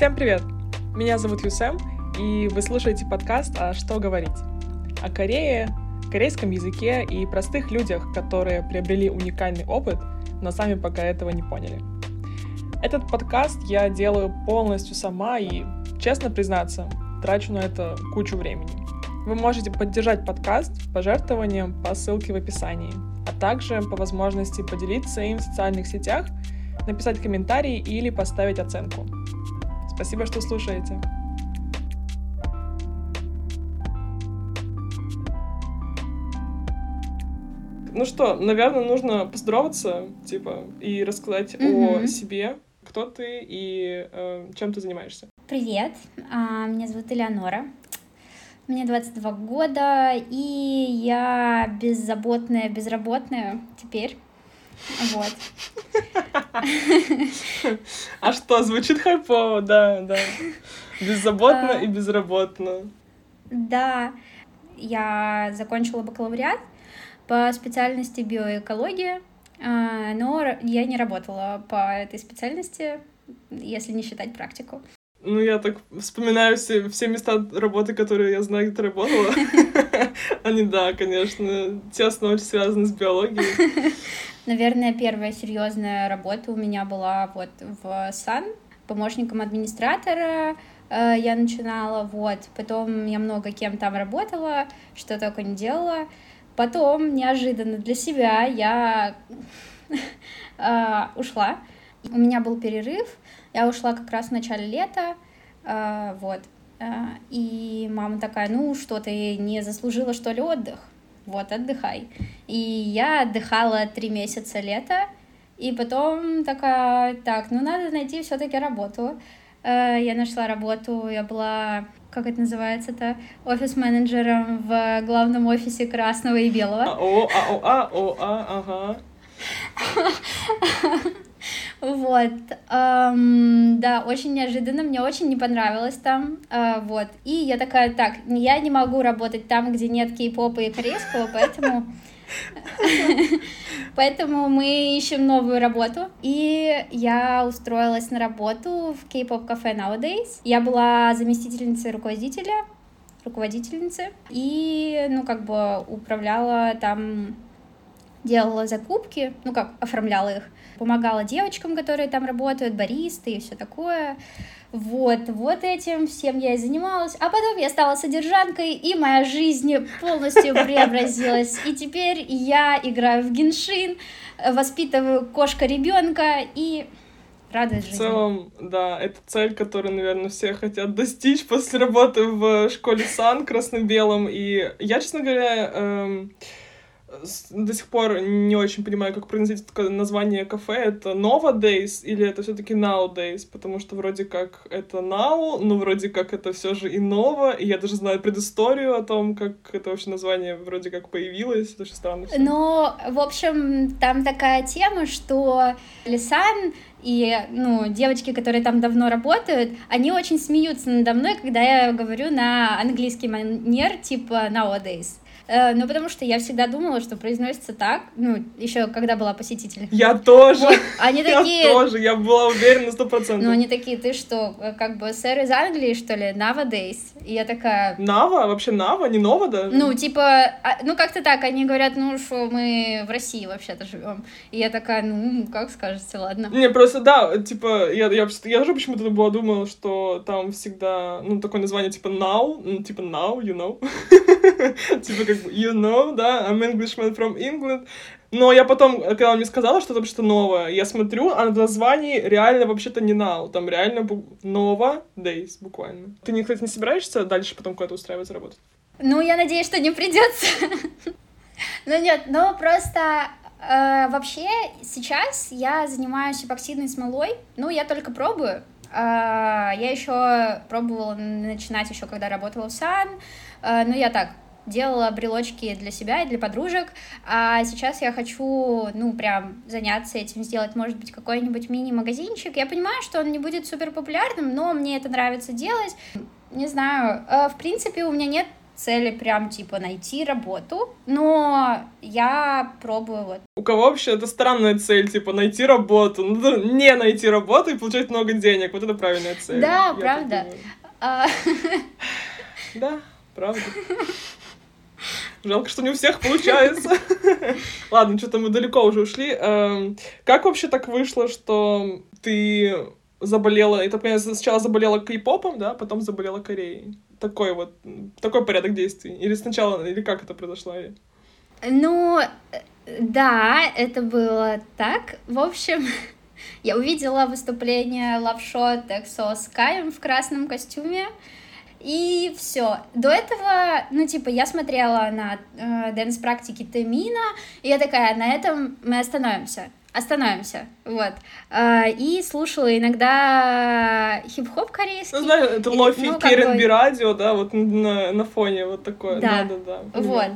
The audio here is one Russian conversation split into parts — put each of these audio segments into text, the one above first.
Всем привет! Меня зовут Юсем, и вы слушаете подкаст «А что говорить?» о Корее, корейском языке и простых людях, которые приобрели уникальный опыт, но сами пока этого не поняли. Этот подкаст я делаю полностью сама и, честно признаться, трачу на это кучу времени. Вы можете поддержать подкаст пожертвованием по ссылке в описании, а также по возможности поделиться им в социальных сетях, написать комментарий или поставить оценку. Спасибо, что слушаете. Ну что, наверное, нужно поздороваться, типа, и рассказать mm-hmm. о себе, кто ты и э, чем ты занимаешься. Привет, а, меня зовут Элеонора. Мне 22 года, и я беззаботная, безработная теперь. Вот. А что, звучит хайпово, да, да. Беззаботно а. и безработно. Да, я закончила бакалавриат по специальности биоэкология, а, но я не работала по этой специальности, если не считать практику. Ну, я так вспоминаю все, все места работы, которые я знаю, где ты работала. Они, да, конечно, тесно очень связаны с биологией. Наверное, первая серьезная работа у меня была вот в САН, помощником администратора э, я начинала, вот, потом я много кем там работала, что только не делала, потом неожиданно для себя я э, ушла, у меня был перерыв, я ушла как раз в начале лета, э, вот, и мама такая, ну что, ты не заслужила, что ли, отдых? Вот, отдыхай. И я отдыхала три месяца лета, и потом такая, так, ну надо найти все-таки работу. Э, я нашла работу, я была, как это называется-то, офис-менеджером в главном офисе красного и белого. А, о, а, о, а, о, а, ага. Вот, эм, да, очень неожиданно, мне очень не понравилось там, э, вот, и я такая, так, я не могу работать там, где нет кей-попа и корейского, поэтому... Поэтому мы ищем новую работу. И я устроилась на работу в K-pop кафе Nowadays. Я была заместительницей руководителя, руководительницы. И, ну, как бы управляла там делала закупки, ну как, оформляла их, помогала девочкам, которые там работают, баристы и все такое. Вот, вот этим всем я и занималась. А потом я стала содержанкой, и моя жизнь полностью преобразилась. И теперь я играю в геншин, воспитываю кошка ребенка и радует жизнь. В целом, да, это цель, которую, наверное, все хотят достичь после работы в школе САН красно-белом. И я, честно говоря, эм, до сих пор не очень понимаю, как произносить название кафе. Это Nova Days или это все таки Nowadays? Потому что вроде как это Now, но вроде как это все же и Nova. И я даже знаю предысторию о том, как это вообще название вроде как появилось. Это очень странно. Всё. Но, в общем, там такая тема, что Лисан и, ну, девочки, которые там давно работают, они очень смеются надо мной, когда я говорю на английский манер, типа nowadays. Э, ну, потому что я всегда думала, что произносится так, ну, еще когда была посетитель. Я тоже. Вот, они такие... Я тоже, я была уверена сто процентов. Ну, они такие, ты что, как бы сэр из Англии, что ли, nowadays? И я такая... Нава? Вообще Нава? Не Нова даже? Ну, типа, а, ну, как-то так, они говорят, ну, что мы в России вообще-то живем. И я такая, ну, как скажете, ладно. Не, просто, да, типа, я, я, я тоже почему-то была думала, что там всегда, ну, такое название, типа, now, ну, типа, now, you know. Типа, как you know, да, I'm Englishman from England. Но я потом, когда он мне сказала, что это что-то новое, я смотрю, а на названии реально вообще-то не now, там реально Nova Days буквально. Ты, не, кстати, не собираешься дальше потом куда-то устраиваться работать? Ну, я надеюсь, что не придется. Ну нет, ну просто э, вообще сейчас я занимаюсь эпоксидной смолой, ну я только пробую. Э, я еще пробовала начинать еще, когда работала в САН, э, ну я так делала брелочки для себя и для подружек, а сейчас я хочу, ну, прям заняться этим, сделать, может быть, какой-нибудь мини-магазинчик. Я понимаю, что он не будет супер популярным, но мне это нравится делать. Не знаю, э, в принципе, у меня нет цели прям, типа, найти работу, но я пробую вот. У кого вообще это странная цель, типа найти работу, ну, не найти работу и получать много денег. Вот это правильная цель. Да, правда. А... Да, правда. Жалко, что не у всех получается. Ладно, что-то мы далеко уже ушли. Эм, как вообще так вышло, что ты заболела, это, понятно, сначала заболела кей-попом, да, потом заболела Кореей? Такой вот, такой порядок действий? Или сначала, или как это произошло? Ну, да, это было так. В общем, я увидела выступление Лавшот Эксо с Каем в красном костюме, и все. До этого, ну, типа, я смотрела на э, дэнс-практики Темина, и я такая, на этом мы остановимся. Остановимся, вот. Э, и слушала иногда хип-хоп корейский. Ну, знаешь, это лофи ну, Керенби радио, да, вот на, на фоне вот такое. Да, да, да. да. Вот.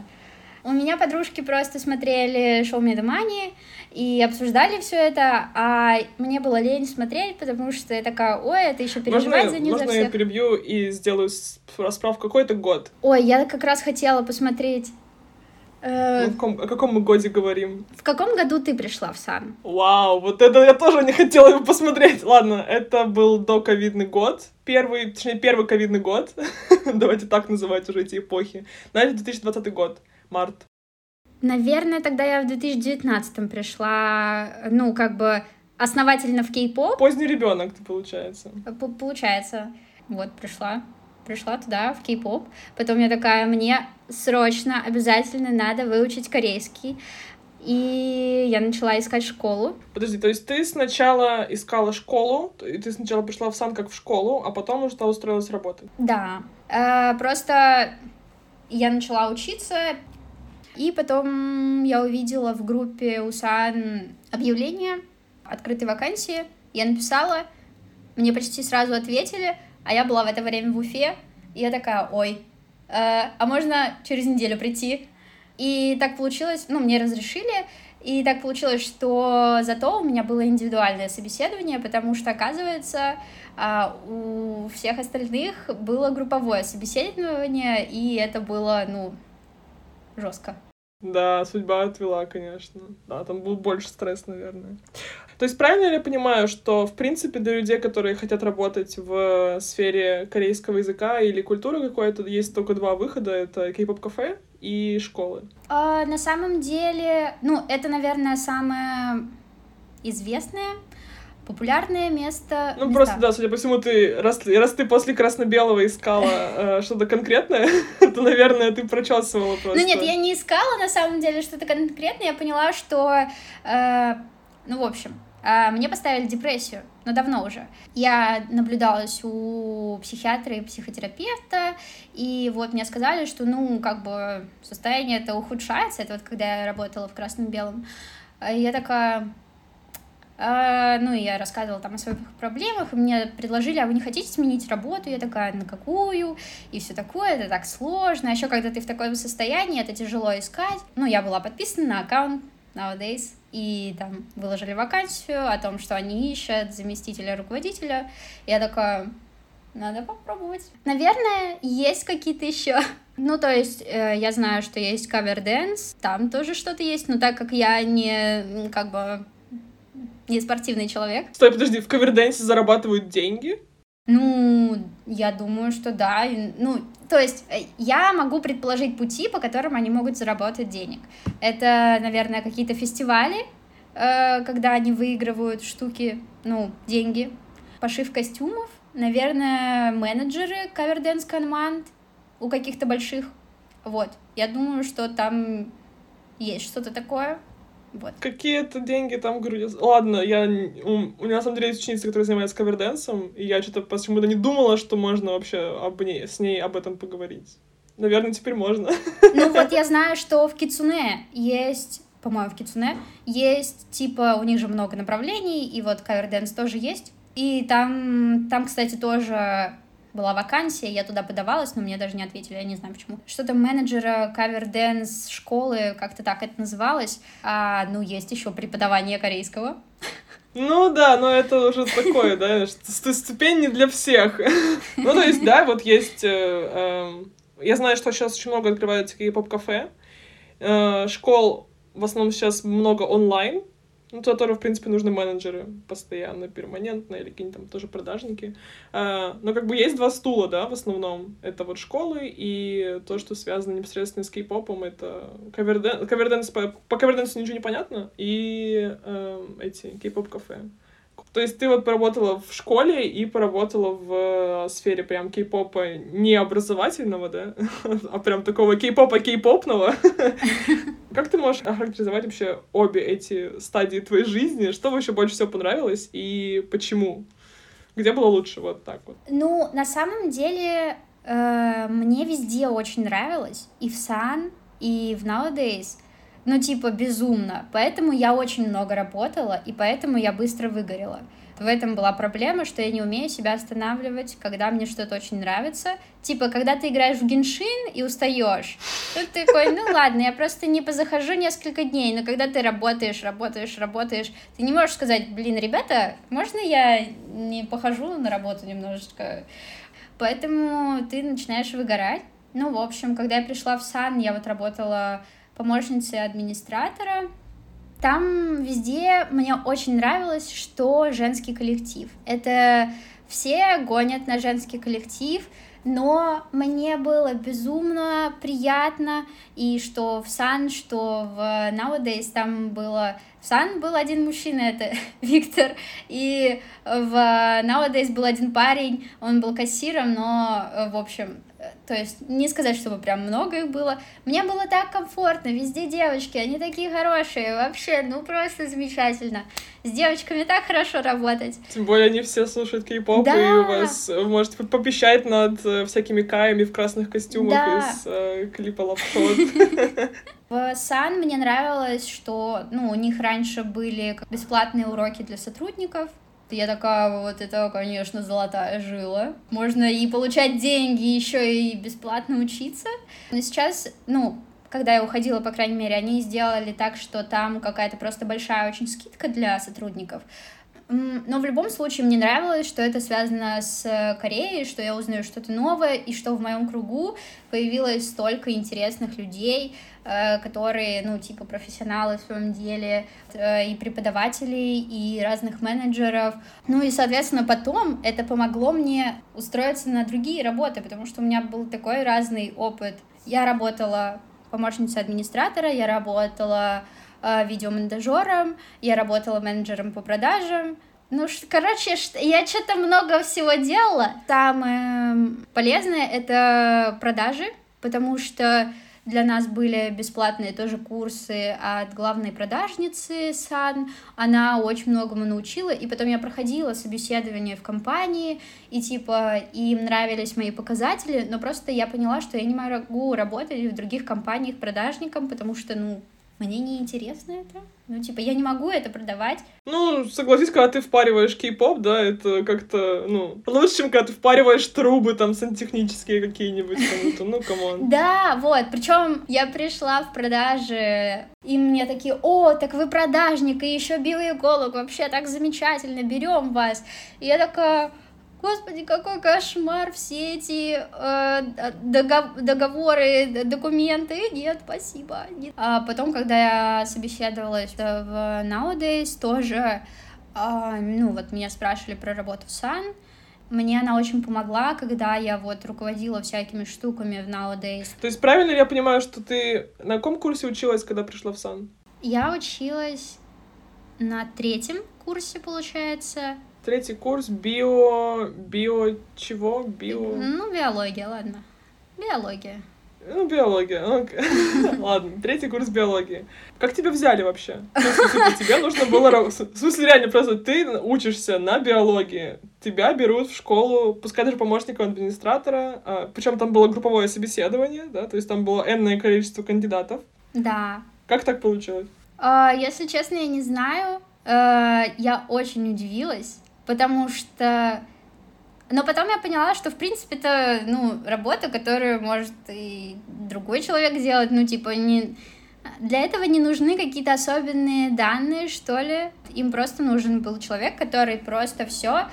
У меня подружки просто смотрели шоу Медомани и обсуждали все это, а мне было лень смотреть, потому что я такая, ой, это еще переживать можно, за них можно за всех. я перебью и сделаю расправку? Какой это год? Ой, я как раз хотела посмотреть Э, ну, в каком, о каком мы годе говорим? В каком году ты пришла в САН? Вау, вот это я тоже не хотела его посмотреть. Ладно, это был до ковидный год. Первый, точнее, первый ковидный год. Давайте так называть уже эти эпохи. Знаете, 2020 год, март. Наверное, тогда я в 2019 пришла, ну, как бы основательно в кей-поп. Поздний ребенок, ты получается. П получается. Вот, пришла пришла туда, в кей-поп. Потом я такая, мне срочно, обязательно надо выучить корейский. И я начала искать школу. Подожди, то есть ты сначала искала школу, и ты сначала пришла в сан как в школу, а потом уже устроилась работать? Да. Э, просто я начала учиться, и потом я увидела в группе УСАН объявление открытой вакансии. Я написала, мне почти сразу ответили, а я была в это время в Уфе, и я такая, ой, э, а можно через неделю прийти? И так получилось, ну, мне разрешили, и так получилось, что зато у меня было индивидуальное собеседование, потому что, оказывается, а, у всех остальных было групповое собеседование, и это было, ну, жестко. Да, судьба отвела, конечно. Да, там был больше стресс, наверное. То есть правильно ли я понимаю, что, в принципе, для людей, которые хотят работать в сфере корейского языка или культуры какой-то, есть только два выхода, это кей-поп-кафе и школы? А, на самом деле, ну, это, наверное, самое известное, популярное место. Ну, места. просто, да, судя по всему, ты, раз, раз ты после красно-белого искала э, что-то конкретное, то, наверное, ты прочесывала просто. Ну, нет, я не искала, на самом деле, что-то конкретное. Я поняла, что, э, ну, в общем, э, мне поставили депрессию, но давно уже. Я наблюдалась у психиатра и психотерапевта, и вот мне сказали, что, ну, как бы состояние это ухудшается, это вот когда я работала в красном-белом. Я такая, а, ну, я рассказывала там о своих проблемах, и мне предложили, а вы не хотите сменить работу? Я такая, на какую? И все такое, это так сложно. А еще когда ты в таком состоянии, это тяжело искать. Ну, я была подписана на аккаунт Nowadays, и там выложили вакансию о том, что они ищут заместителя руководителя. Я такая, надо попробовать. Наверное, есть какие-то еще. Ну, то есть, э, я знаю, что есть cover dance, там тоже что-то есть, но так как я не, как бы, не спортивный человек. Стой, подожди, в cover dance е зарабатывают деньги? Ну, я думаю, что да. Ну, то есть э, я могу предположить пути, по которым они могут заработать денег. Это, наверное, какие-то фестивали, э, когда они выигрывают штуки, ну, деньги, пошив костюмов, наверное, менеджеры каверденс команд у каких-то больших. Вот. Я думаю, что там есть что-то такое. Вот. Какие-то деньги там, говорю, ладно, я, у, у меня на самом деле есть ученица, которая занимается каверденсом, и я что-то почему-то не думала, что можно вообще об ней, с ней об этом поговорить. Наверное, теперь можно. Ну вот я знаю, что в Кицуне есть, по-моему, в Кицуне есть, типа, у них же много направлений, и вот cover dance тоже есть. И там, там, кстати, тоже была вакансия, я туда подавалась, но мне даже не ответили, я не знаю почему. Что-то менеджера cover dance школы, как-то так это называлось. А, ну, есть еще преподавание корейского. Ну да, но это уже такое, да, ступень не для всех. Ну, то есть, да, вот есть... Э, эм, я знаю, что сейчас очень много открывается кей-поп-кафе. Э, школ в основном сейчас много онлайн, ну, которые, в принципе, нужны менеджеры постоянно, перманентно, или какие-нибудь там тоже продажники. А, но как бы есть два стула, да, в основном. Это вот школы и то, что связано непосредственно с кей-попом, это каверден... каверденс, по, по каверденсу ничего не понятно, и э, эти кей-поп-кафе. То есть ты вот поработала в школе и поработала в э, сфере прям кей-попа не образовательного, да, а прям такого кей-попа кей-попного. Как ты можешь охарактеризовать вообще обе эти стадии твоей жизни? Что вообще больше всего понравилось и почему? Где было лучше? Вот так вот. Ну, на самом деле, э, мне везде очень нравилось. И в Sun, и в Nowadays ну, типа, безумно. Поэтому я очень много работала, и поэтому я быстро выгорела. В этом была проблема, что я не умею себя останавливать, когда мне что-то очень нравится. Типа, когда ты играешь в геншин и устаешь, тут ты такой, ну ладно, я просто не позахожу несколько дней, но когда ты работаешь, работаешь, работаешь, ты не можешь сказать, блин, ребята, можно я не похожу на работу немножечко? Поэтому ты начинаешь выгорать. Ну, в общем, когда я пришла в Сан, я вот работала помощницей администратора. Там везде мне очень нравилось, что женский коллектив. Это все гонят на женский коллектив, но мне было безумно приятно, и что в Сан, что в Nowadays там было... В Сан был один мужчина, это Виктор, и в Nowadays был один парень, он был кассиром, но, в общем, то есть не сказать, чтобы прям много их было. Мне было так комфортно, везде девочки, они такие хорошие, вообще, ну просто замечательно. С девочками так хорошо работать. Тем более они все слушают кей-поп, да. и у вас вы можете попищать над э, всякими каями в красных костюмах да. из э, клипа Лапшот. В Сан мне нравилось, что ну, у них раньше были бесплатные уроки для сотрудников, я такая, вот это, конечно, золотая жила. Можно и получать деньги, еще и бесплатно учиться. Но сейчас, ну, когда я уходила, по крайней мере, они сделали так, что там какая-то просто большая очень скидка для сотрудников. Но в любом случае мне нравилось, что это связано с э, Кореей, что я узнаю что-то новое, и что в моем кругу появилось столько интересных людей, э, которые, ну, типа профессионалы в своем деле, э, и преподавателей, и разных менеджеров. Ну и, соответственно, потом это помогло мне устроиться на другие работы, потому что у меня был такой разный опыт. Я работала помощницей администратора, я работала видеомонтажером, я работала менеджером по продажам. Ну, короче, я что-то много всего делала. Самое полезное — это продажи, потому что для нас были бесплатные тоже курсы от главной продажницы Сан. Она очень многому научила. И потом я проходила собеседование в компании, и типа им нравились мои показатели, но просто я поняла, что я не могу работать в других компаниях продажником, потому что, ну, мне не интересно это. Ну, типа, я не могу это продавать. Ну, согласись, когда ты впариваешь кей-поп, да, это как-то, ну, лучше, чем когда ты впариваешь трубы там сантехнические какие-нибудь кому-то, ну, come on. Да, вот, причем я пришла в продаже, и мне такие, о, так вы продажник, и еще белый голубь, вообще так замечательно, берем вас. И я такая, Господи, какой кошмар, все эти э, догов договоры, документы. Нет, спасибо. Нет. А потом, когда я собеседовалась в Nowadays, тоже, э, ну, вот меня спрашивали про работу в Сан, мне она очень помогла, когда я вот руководила всякими штуками в Nowadays. То есть правильно я понимаю, что ты на каком курсе училась, когда пришла в Сан? Я училась на третьем курсе, получается. Третий курс био... Био чего? Био... Ну, биология, ладно. Биология. Ну, биология. Ладно, третий курс биологии. Как тебя взяли вообще? Типа, тебе нужно было... В смысле, реально, просто ты учишься на биологии. Тебя берут в школу, пускай даже помощником администратора. А, Причем там было групповое собеседование, да? То есть там было энное количество кандидатов. Да. Как так получилось? А, если честно, я не знаю. А, я очень удивилась потому что... Но потом я поняла, что, в принципе, это, ну, работа, которую может и другой человек сделать, ну, типа, не... Для этого не нужны какие-то особенные данные, что ли. Им просто нужен был человек, который просто все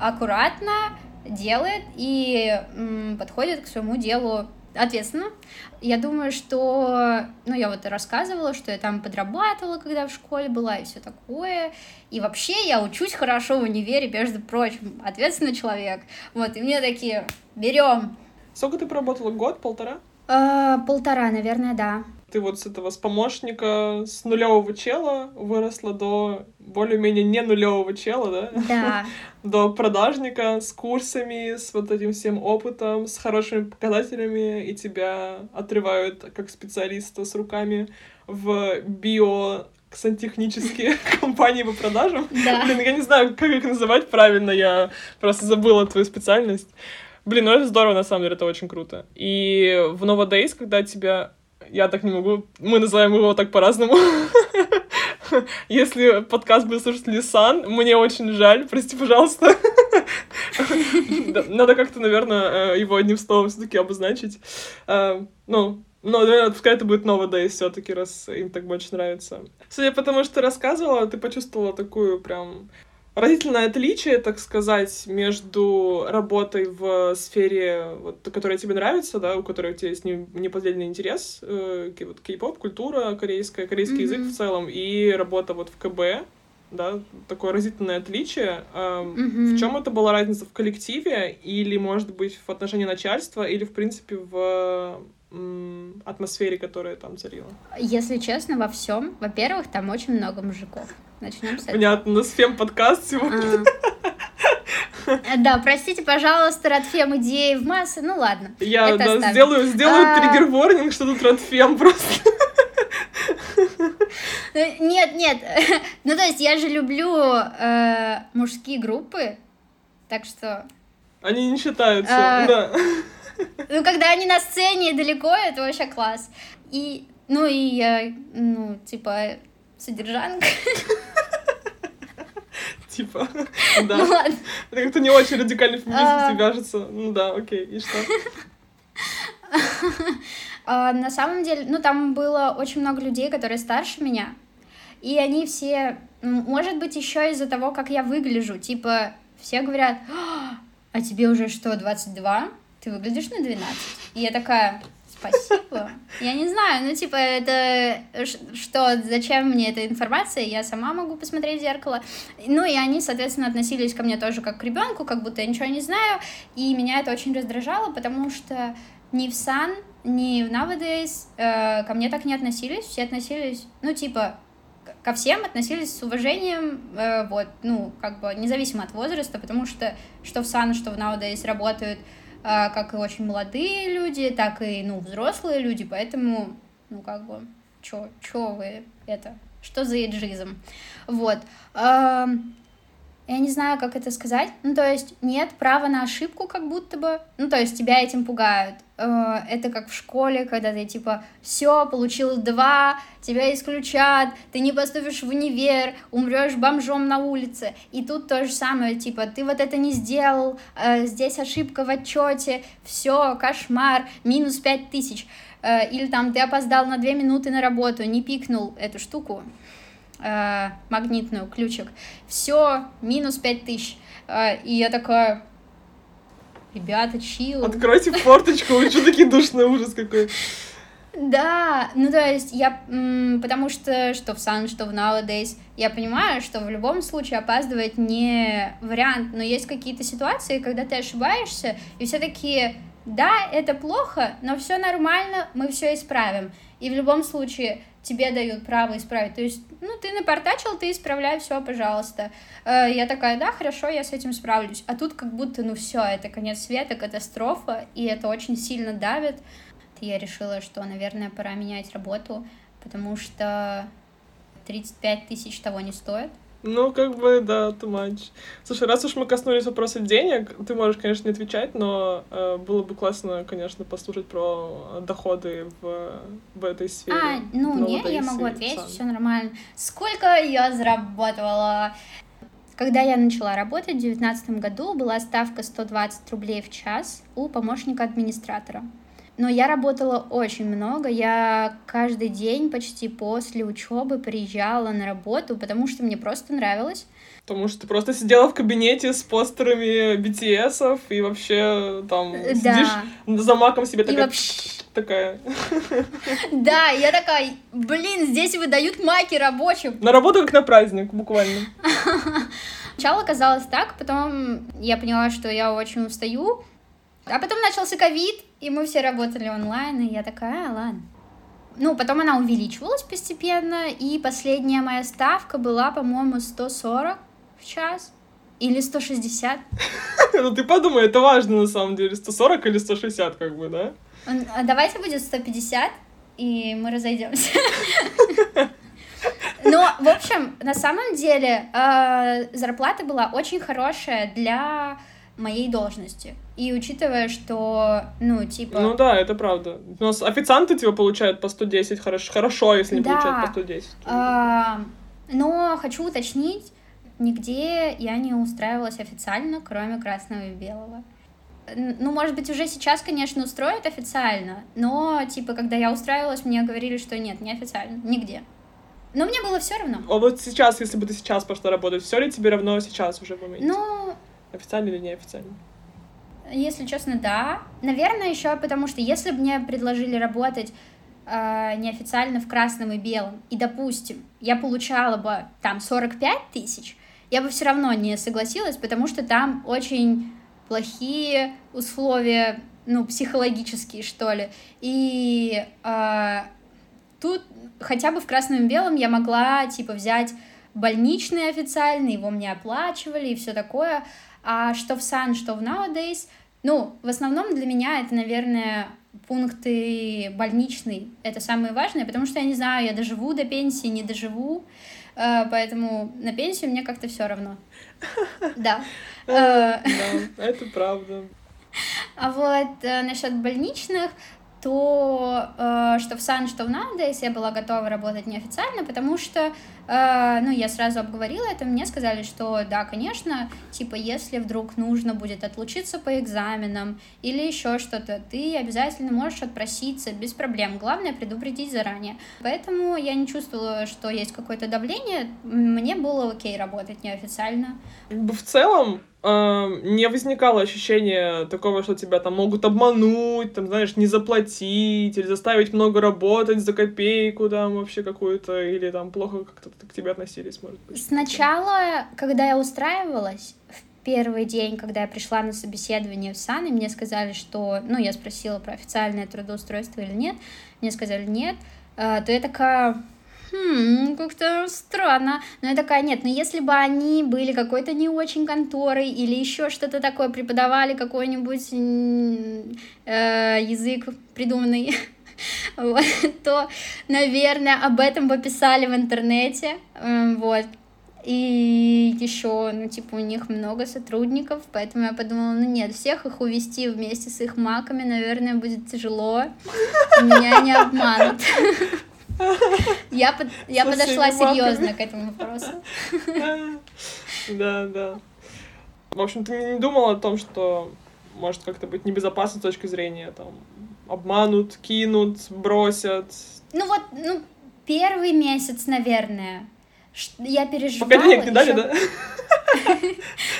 аккуратно делает и м, подходит к своему делу ответственно. Я думаю, что, ну, я вот рассказывала, что я там подрабатывала, когда в школе была, и все такое. И вообще я учусь хорошо в универе, между прочим, ответственный человек. Вот, и мне такие, берем. Сколько ты проработала? Год, полтора? А, полтора, наверное, да. Ты вот с этого, с помощника, с нулевого чела выросла до более-менее не нулевого чела, да? Да. До продажника с курсами, с вот этим всем опытом, с хорошими показателями, и тебя отрывают как специалиста с руками в био сантехнические компании по продажам. Да. Блин, я не знаю, как их называть правильно, я просто забыла твою специальность. Блин, ну это здорово, на самом деле, это очень круто. И в Nova Days, когда тебя... Я так не могу... Мы называем его так по-разному. Если подкаст будет слушать Лисан, мне очень жаль, прости, пожалуйста. Надо как-то, наверное, э, его одним словом все-таки обозначить. Э, ну, но, наверное, пускай это будет Nova Days все таки раз им так больше нравится. Судя по тому, что рассказывала, ты почувствовала такую прям разительное отличие, так сказать, между работой в сфере, вот, которая тебе нравится, да, у которой у тебя есть неподдельный интерес, э, вот, кей-поп, культура корейская, корейский mm-hmm. язык в целом, и работа вот в КБ, да, такое разительное отличие. Mm-hmm. В чем это была разница в коллективе, или, может быть, в отношении начальства, или, в принципе, в атмосфере, которая там царила? Если честно, во всем. Во-первых, там очень много мужиков. Начнем с этого. Понятно, у нас фем-подкаст сегодня. А. Да, простите, пожалуйста, Радфем идеи в массы. Ну ладно. Я да, сделаю, сделаю а... триггер-ворнинг, что тут Радфем просто. Нет, нет. Ну, то есть я же люблю э, мужские группы, так что... Они не считаются, а... да. Ну, когда они на сцене далеко, это вообще класс. И, ну, и я, ну, типа, содержанка. Типа, да. Ну ладно. Это как-то не очень радикальный феминизм а... вяжется. Ну да, окей, и что? А, на самом деле, ну, там было очень много людей, которые старше меня, и они все, может быть, еще из-за того, как я выгляжу, типа, все говорят, а тебе уже что, 22? Ты выглядишь на 12? И я такая, Спасибо. Я не знаю, ну, типа, это что, зачем мне эта информация? Я сама могу посмотреть в зеркало. Ну, и они, соответственно, относились ко мне тоже как к ребенку, как будто я ничего не знаю. И меня это очень раздражало, потому что ни в Sun, ни в Nowadays э, ко мне так не относились. Все относились, ну, типа, ко всем относились с уважением, э, вот, ну, как бы, независимо от возраста, потому что что в Sun, что в Nowadays работают как и очень молодые люди, так и, ну, взрослые люди, поэтому, ну, как бы, чё, чё вы это, что за эйджизм? Вот. Я не знаю, как это сказать. Ну, то есть нет права на ошибку, как будто бы. Ну, то есть тебя этим пугают. Э, это как в школе, когда ты типа все, получил два, тебя исключат, ты не поступишь в универ, умрешь бомжом на улице. И тут то же самое, типа, ты вот это не сделал, э, здесь ошибка в отчете, все, кошмар, минус пять тысяч. Э, или там ты опоздал на две минуты на работу, не пикнул эту штуку э, магнитную, ключик. Все, минус 5000. Э, и я такая, ребята, чил. Откройте форточку, вы что такие душные, ужас какой. Да, ну то есть я, потому что что в Sun, что в Nowadays, я понимаю, что в любом случае опаздывать не вариант, но есть какие-то ситуации, когда ты ошибаешься, и все такие, да, это плохо, но все нормально, мы все исправим. И в любом случае тебе дают право исправить. То есть, ну, ты напортачил, ты исправляй, все, пожалуйста. Э, я такая, да, хорошо, я с этим справлюсь. А тут как будто, ну, все, это конец света, катастрофа, и это очень сильно давит. Я решила, что, наверное, пора менять работу, потому что 35 тысяч того не стоит. Ну, как бы, да, too much. Слушай, раз уж мы коснулись вопроса денег, ты можешь, конечно, не отвечать, но э, было бы классно, конечно, послушать про доходы в, в этой сфере. А, ну, нет, я могу ответить, все нормально. Сколько я заработала? Когда я начала работать в 2019 году, была ставка 120 рублей в час у помощника администратора. Но я работала очень много. Я каждый день почти после учебы приезжала на работу, потому что мне просто нравилось. Потому что ты просто сидела в кабинете с постерами BTS и вообще там да. сидишь за маком себе такая... вообще... такая. Да, я такая, блин, здесь выдают маки рабочим. На работу как на праздник, буквально. Сначала казалось так, потом я поняла, что я очень устаю. А потом начался ковид, и мы все работали онлайн, и я такая, а, ладно. Ну, потом она увеличивалась постепенно, и последняя моя ставка была, по-моему, 140 в час. Или 160. Ну ты подумай, это важно на самом деле, 140 или 160 как бы, да? А давайте будет 150, и мы разойдемся. Но, в общем, на самом деле э, зарплата была очень хорошая для моей должности. И учитывая, что, ну, типа... Ну да, это правда. У нас официанты, типа, получают по 110, хорошо, хорошо если не да. получают по 110. А, но хочу уточнить, нигде я не устраивалась официально, кроме красного и белого. Ну, может быть, уже сейчас, конечно, устроят официально, но, типа, когда я устраивалась, мне говорили, что нет, не официально, нигде. Но мне было все равно. А вот сейчас, если бы ты сейчас пошла работать, все ли тебе равно сейчас уже в моменте? Ну... Официально или неофициально? Если честно, да. Наверное, еще потому что если бы мне предложили работать э, неофициально в красном и белом, и, допустим, я получала бы там 45 тысяч, я бы все равно не согласилась, потому что там очень плохие условия, ну, психологические, что ли. И э, тут хотя бы в красном и белом я могла, типа, взять больничный официальный, его мне оплачивали и все такое. А что в Sun, что в Nowadays, ну, в основном для меня это, наверное, пункты больничный. Это самое важное, потому что я не знаю, я доживу до пенсии, не доживу. Э, поэтому на пенсию мне как-то все равно. Да. Да, это правда. А вот э, насчет больничных, то э, что в Сан, что в Nowadays я была готова работать неофициально, потому что, э, ну, я сразу обговорила это, мне сказали, что да, конечно, типа, если вдруг нужно будет отлучиться по экзаменам или еще что-то, ты обязательно можешь отпроситься без проблем, главное предупредить заранее. Поэтому я не чувствовала, что есть какое-то давление, мне было окей работать неофициально. В целом, не возникало ощущения такого, что тебя там могут обмануть, там, знаешь, не заплатить, или заставить много работать за копейку, там, вообще какую-то, или там плохо как-то к тебе относились, может быть. Сначала, когда я устраивалась, в первый день, когда я пришла на собеседование в САН, и мне сказали, что, ну, я спросила про официальное трудоустройство или нет, мне сказали нет, а, то я такая, хм, как-то странно. Но я такая, нет, но если бы они были какой-то не очень конторой или еще что-то такое, преподавали какой-нибудь э, язык придуманный, вот, то, наверное, об этом бы писали в интернете, э, вот. И еще, ну, типа, у них много сотрудников, поэтому я подумала, ну нет, всех их увести вместе с их маками, наверное, будет тяжело. Меня не обманут. Я, под, я подошла серьезно к этому вопросу. Да, да. В общем, ты не думала о том, что может как-то быть небезопасно с точки зрения там обманут, кинут, бросят. Ну вот, ну, первый месяц, наверное, я переживала. Пока денег не дали, да?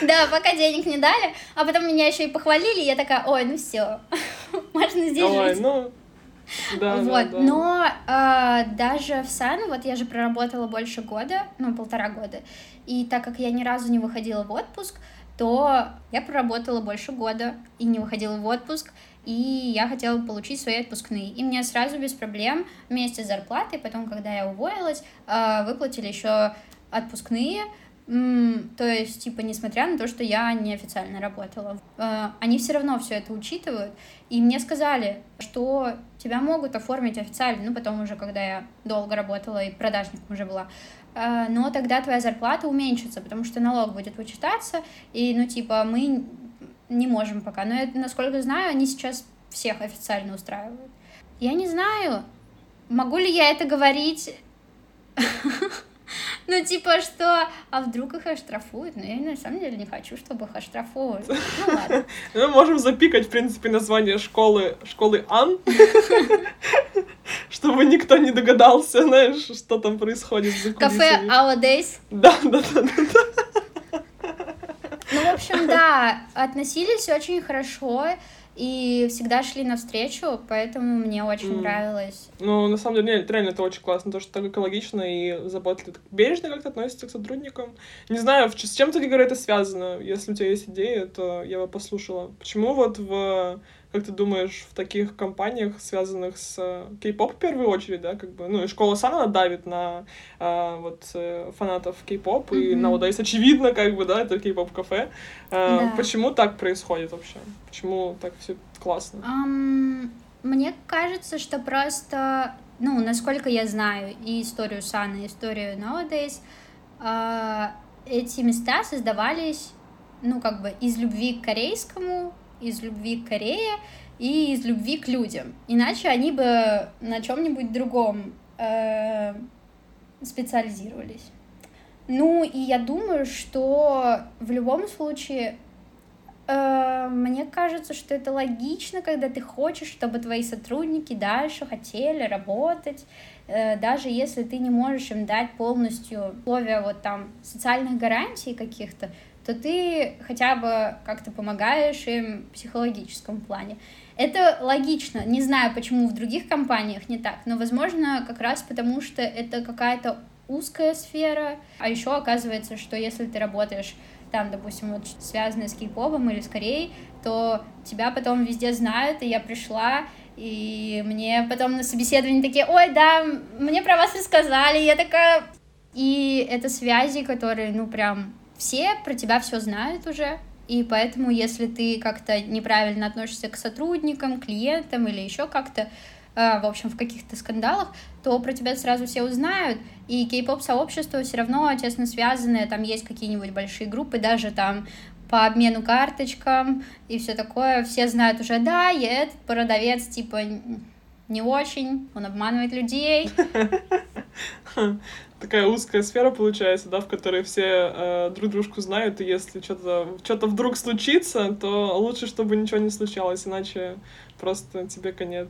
Да, пока денег не дали, а потом меня еще и похвалили, я такая, ой, ну все, можно здесь жить. ну, да, вот, да, да. но э, даже в САН, вот я же проработала больше года, ну, полтора года, и так как я ни разу не выходила в отпуск, то я проработала больше года и не выходила в отпуск, и я хотела получить свои отпускные. И мне сразу без проблем вместе с зарплатой, потом, когда я уволилась, э, выплатили еще отпускные, то есть, типа, несмотря на то, что я неофициально работала, э, они все равно все это учитывают. И мне сказали, что тебя могут оформить официально, ну, потом уже, когда я долго работала и продажником уже была, э, но тогда твоя зарплата уменьшится, потому что налог будет вычитаться, и, ну, типа, мы не можем пока. Но, я, насколько знаю, они сейчас всех официально устраивают. Я не знаю, могу ли я это говорить Ну, типа, что, а вдруг их оштрафуют? Но я на самом деле не хочу, чтобы их оштрафовали. Ну, ладно. Мы можем запикать, в принципе, название школы, школы Ан, чтобы никто не догадался, знаешь, что там происходит за Кафе Days. Да, да, да, да. В общем, да, относились очень хорошо и всегда шли навстречу, поэтому мне очень mm. нравилось. Ну, на самом деле, реально это очень классно, то, что так экологично и заботливо, бережно как-то относится к сотрудникам. Не знаю, с чем, кстати говоря, это связано. Если у тебя есть идеи, то я бы послушала. Почему вот в как ты думаешь, в таких компаниях, связанных с э, кей-поп в первую очередь, да, как бы, ну, и школа Сан, давит на а, вот э, фанатов кей-поп, mm-hmm. и на Удайс очевидно, как бы, да, это кей-поп кафе. А, да. Почему так происходит вообще? Почему так все классно? Um, мне кажется, что просто, ну, насколько я знаю и историю Сана, и историю Nowadays, uh, эти места создавались, ну, как бы из любви к корейскому из любви к Корее и из любви к людям. Иначе они бы на чем-нибудь другом э, специализировались. Ну, и я думаю, что в любом случае э, мне кажется, что это логично, когда ты хочешь, чтобы твои сотрудники дальше хотели работать, э, даже если ты не можешь им дать полностью условия вот там социальных гарантий каких-то, то ты хотя бы как-то помогаешь им в психологическом плане. Это логично. Не знаю, почему в других компаниях не так, но, возможно, как раз потому, что это какая-то узкая сфера. А еще оказывается, что если ты работаешь там, допустим, вот связанные с кей-попом или с Кореей, то тебя потом везде знают, и я пришла, и мне потом на собеседовании такие, ой, да, мне про вас рассказали, я такая... И это связи, которые, ну, прям все про тебя все знают уже, и поэтому, если ты как-то неправильно относишься к сотрудникам, клиентам или еще как-то, э, в общем, в каких-то скандалах, то про тебя сразу все узнают, и кей-поп сообщество все равно тесно связаны, там есть какие-нибудь большие группы, даже там по обмену карточкам и все такое, все знают уже, да, я этот продавец, типа, не очень, он обманывает людей. такая узкая сфера получается, да, в которой все э, друг дружку знают, и если что-то что вдруг случится, то лучше, чтобы ничего не случалось, иначе просто тебе конец.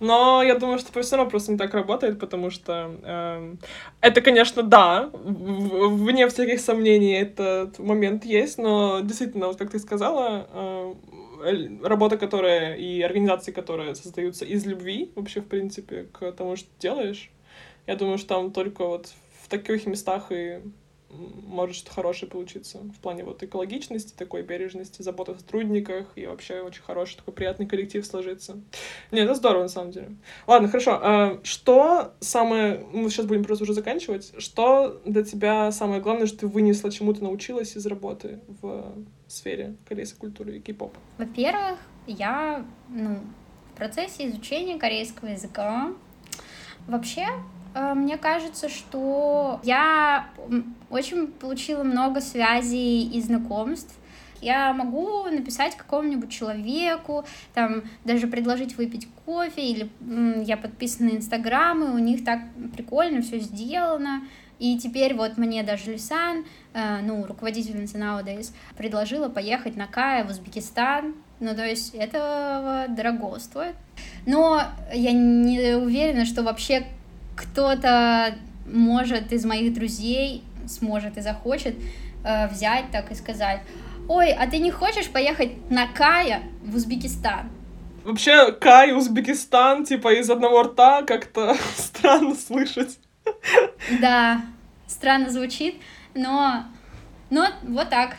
Но я думаю, что все равно просто не так работает, потому что э, это, конечно, да, вне всяких сомнений этот момент есть, но действительно, вот как ты сказала, э, работа, которая и организации, которые создаются из любви вообще, в принципе, к тому, что делаешь, я думаю, что там только вот в таких местах и может что-то хорошее получиться в плане вот экологичности, такой бережности, заботы о сотрудниках и вообще очень хороший такой приятный коллектив сложится. Не, это здорово на самом деле. Ладно, хорошо. А что самое... Мы сейчас будем просто уже заканчивать. Что для тебя самое главное, что ты вынесла, чему ты научилась из работы в сфере корейской культуры и кей-поп? Во-первых, я ну, в процессе изучения корейского языка вообще Э, мне кажется, что я очень получила много связей и знакомств. Я могу написать какому-нибудь человеку, там даже предложить выпить кофе, или я подписана на Инстаграм, и у них так прикольно все сделано. И теперь вот мне даже Лисан, э, ну, руководительница Nowadays, предложила поехать на Кая в Узбекистан. Ну, то есть это дорого стоит. Но я не уверена, что вообще кто-то может из моих друзей сможет и захочет э, взять так и сказать, ой, а ты не хочешь поехать на Кая в Узбекистан? Вообще, Кай, Узбекистан, типа из одного рта как-то странно слышать. Да, странно звучит, но, но вот так.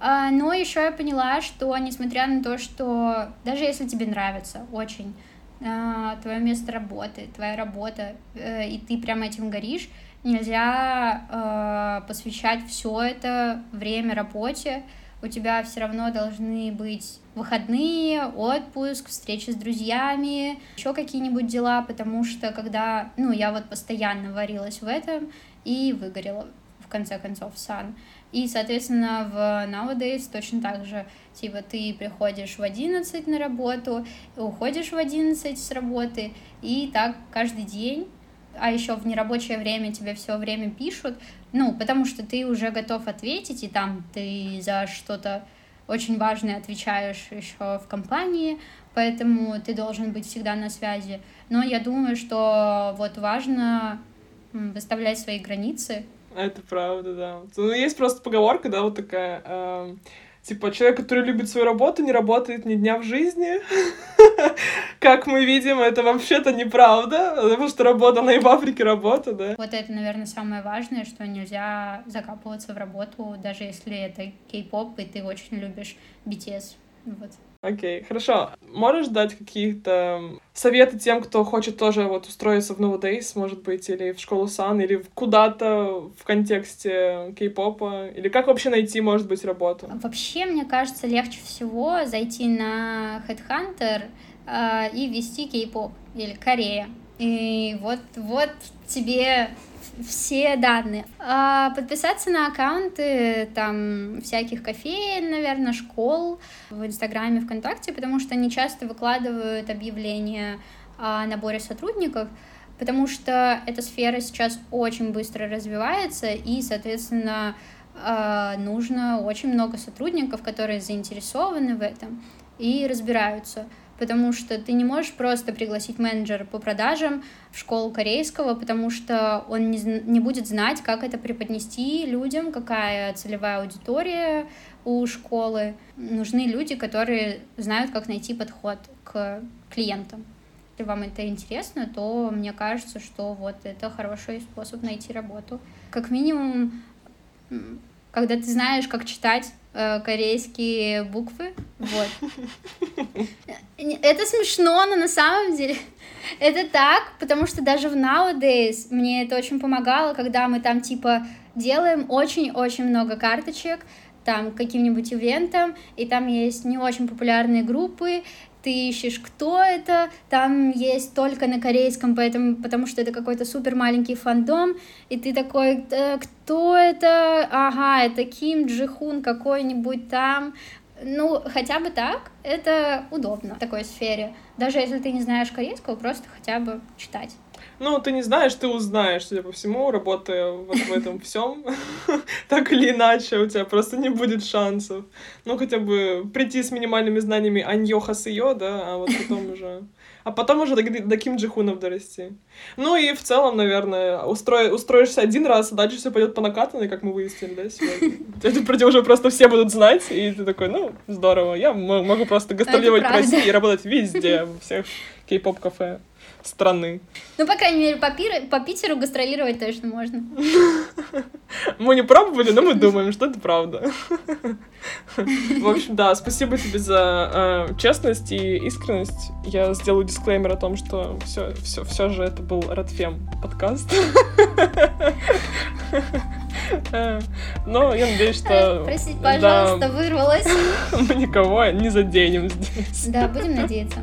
А, но еще я поняла, что несмотря на то, что даже если тебе нравится очень твое место работы, твоя работа, э, и ты прям этим горишь, нельзя э, посвящать все это время работе. У тебя все равно должны быть выходные, отпуск, встречи с друзьями, еще какие-нибудь дела, потому что когда, ну, я вот постоянно варилась в этом и выгорела в конце концов сан. И, соответственно, в Nowadays точно так же, типа, ты приходишь в 11 на работу, уходишь в 11 с работы, и так каждый день а еще в нерабочее время тебе все время пишут, ну, потому что ты уже готов ответить, и там ты за что-то очень важное отвечаешь еще в компании, поэтому ты должен быть всегда на связи. Но я думаю, что вот важно выставлять свои границы. Это правда, да. Ну, есть просто поговорка, да, вот такая. Э, типа, человек, который любит свою работу, не работает ни дня в жизни. Как мы видим, это вообще-то неправда, потому что работа, она и в Африке работа, да. Вот это, наверное, самое важное, что нельзя закапываться в работу, даже если это кей-поп, и ты очень любишь BTS. Вот. Окей, хорошо. Можешь дать какие-то советы тем, кто хочет тоже вот устроиться в Nowadays, может быть, или в школу Сан, или куда-то в контексте кей-попа? Или как вообще найти, может быть, работу? Вообще, мне кажется, легче всего зайти на Headhunter э, и ввести кей-поп или Корея. И вот, вот тебе все данные. А подписаться на аккаунты там всяких кофеин, наверное, школ в Инстаграме, ВКонтакте, потому что они часто выкладывают объявления о наборе сотрудников, потому что эта сфера сейчас очень быстро развивается, и, соответственно, а, нужно очень много сотрудников, которые заинтересованы в этом и разбираются потому что ты не можешь просто пригласить менеджера по продажам в школу корейского, потому что он не, не будет знать, как это преподнести людям, какая целевая аудитория у школы. Нужны люди, которые знают, как найти подход к клиентам. Если вам это интересно, то мне кажется, что вот это хороший способ найти работу. Как минимум, когда ты знаешь, как читать э, корейские буквы. Вот. Это смешно, но на самом деле это так, потому что даже в Nowadays мне это очень помогало, когда мы там типа делаем очень-очень много карточек, там каким-нибудь ивентом, и там есть не очень популярные группы, ты ищешь, кто это, там есть только на корейском, поэтому, потому что это какой-то супер маленький фандом, и ты такой, э, кто это? Ага, это Ким Джихун какой-нибудь там. Ну, хотя бы так, это удобно в такой сфере. Даже если ты не знаешь корейского, просто хотя бы читать. Ну, ты не знаешь, ты узнаешь, судя по всему, работая вот в этом всем. Так или иначе, у тебя просто не будет шансов. Ну, хотя бы прийти с минимальными знаниями Аньё Хасыё, да, а вот потом уже... А потом уже до, до Ким Джихунов дорасти. Ну и в целом, наверное, устро... устроишься один раз, а дальше все пойдет по накатанной, как мы выяснили, да, сегодня. Тебя уже просто все будут знать, и ты такой, ну, здорово, я могу просто гастролировать по России и работать везде, во всех кей-поп-кафе страны. Ну, по крайней мере, по, Пир... по Питеру гастролировать точно можно. Мы не пробовали, но мы думаем, что это правда. В общем, да, спасибо тебе за э, честность и искренность. Я сделаю дисклеймер о том, что все, все, все же это был Радфем подкаст. Э, но я надеюсь, что... Простите, пожалуйста, вырвалась. Мы никого не заденем здесь. Да, будем надеяться.